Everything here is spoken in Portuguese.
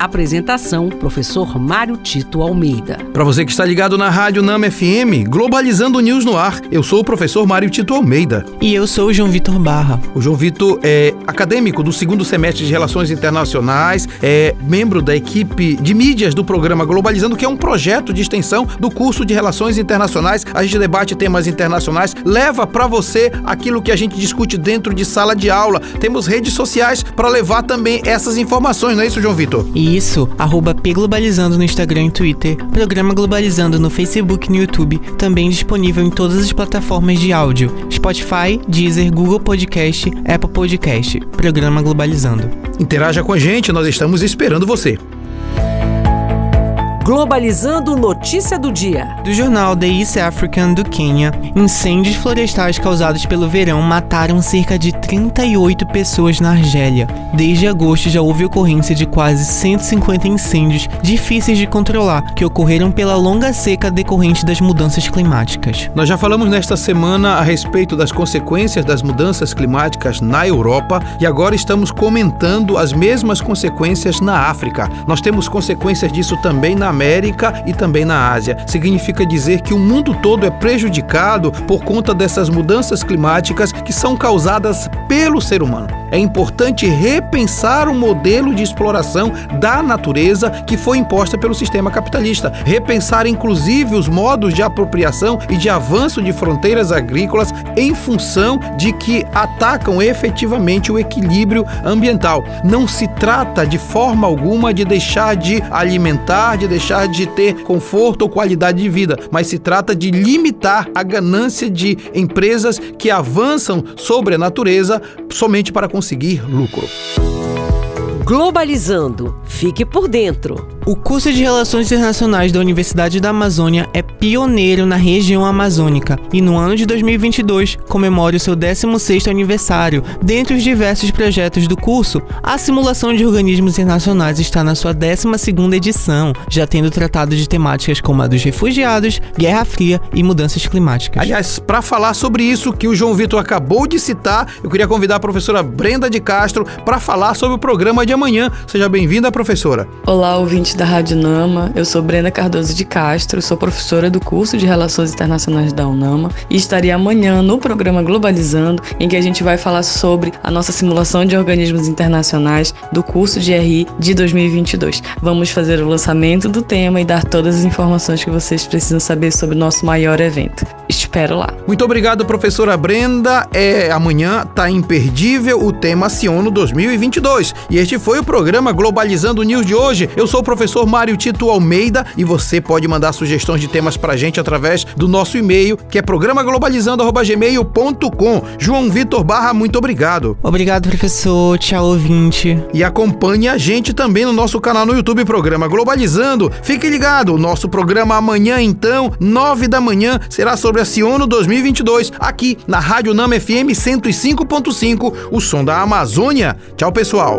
Apresentação: Professor Mário Tito Almeida. Para você que está ligado na Rádio Nama FM, Globalizando News no ar, eu sou o professor Mário Tito Almeida. E eu sou o João Vitor Barra. O João Vitor é acadêmico do segundo semestre de Relações Internacionais, é membro da equipe de mídias do programa Globalizando, que é um projeto de extensão do curso de Relações Internacionais. A gente debate temas internacionais, leva para você aquilo que a gente discute dentro de sala de aula. Temos redes sociais para levar também essas informações, não é isso, João Vitor? E isso, arroba Pglobalizando no Instagram e Twitter, Programa Globalizando no Facebook e no YouTube, também disponível em todas as plataformas de áudio, Spotify, Deezer, Google Podcast, Apple Podcast, Programa Globalizando. Interaja com a gente, nós estamos esperando você. Globalizando notícia do dia. Do jornal The East African do Quênia, incêndios florestais causados pelo verão mataram cerca de 38 pessoas na Argélia. Desde agosto já houve ocorrência de quase 150 incêndios difíceis de controlar, que ocorreram pela longa seca decorrente das mudanças climáticas. Nós já falamos nesta semana a respeito das consequências das mudanças climáticas na Europa e agora estamos comentando as mesmas consequências na África. Nós temos consequências disso também na América e também na Ásia. Significa dizer que o mundo todo é prejudicado por conta dessas mudanças climáticas que são causadas pelo ser humano. É importante repensar o modelo de exploração da natureza que foi imposta pelo sistema capitalista. Repensar, inclusive, os modos de apropriação e de avanço de fronteiras agrícolas em função de que atacam efetivamente o equilíbrio ambiental. Não se trata de forma alguma de deixar de alimentar, de deixar de ter conforto ou qualidade de vida, mas se trata de limitar a ganância de empresas que avançam sobre a natureza somente para conseguir lucro. Globalizando. Fique por dentro. O curso de Relações Internacionais da Universidade da Amazônia é pioneiro na região amazônica e no ano de 2022 comemora o seu 16º aniversário. Dentre os diversos projetos do curso, a simulação de organismos internacionais está na sua 12ª edição, já tendo tratado de temáticas como a dos refugiados, Guerra Fria e mudanças climáticas. Aliás, para falar sobre isso que o João Vitor acabou de citar, eu queria convidar a professora Brenda de Castro para falar sobre o programa de amanhã. Seja bem-vinda, professora. Olá, ouvintes da Rádio Nama. Eu sou Brenda Cardoso de Castro, sou professora do curso de Relações Internacionais da UNAMA e estarei amanhã no programa Globalizando, em que a gente vai falar sobre a nossa simulação de organismos internacionais do curso de RI de 2022. Vamos fazer o lançamento do tema e dar todas as informações que vocês precisam saber sobre o nosso maior evento. Espero lá. Muito obrigado, professora Brenda. É amanhã tá imperdível o tema Ciono 2022. E este foi o programa Globalizando News de hoje. Eu sou o professor Mário Tito Almeida e você pode mandar sugestões de temas pra gente através do nosso e-mail, que é programaglobalizando@gmail.com. João Vitor Barra, muito obrigado. Obrigado, professor. Tchau, ouvinte. E acompanhe a gente também no nosso canal no YouTube, Programa Globalizando. Fique ligado, o nosso programa amanhã, então, nove da manhã, será sobre a Ciono 2022, aqui na Rádio Nama FM 105.5, o som da Amazônia. Tchau, pessoal.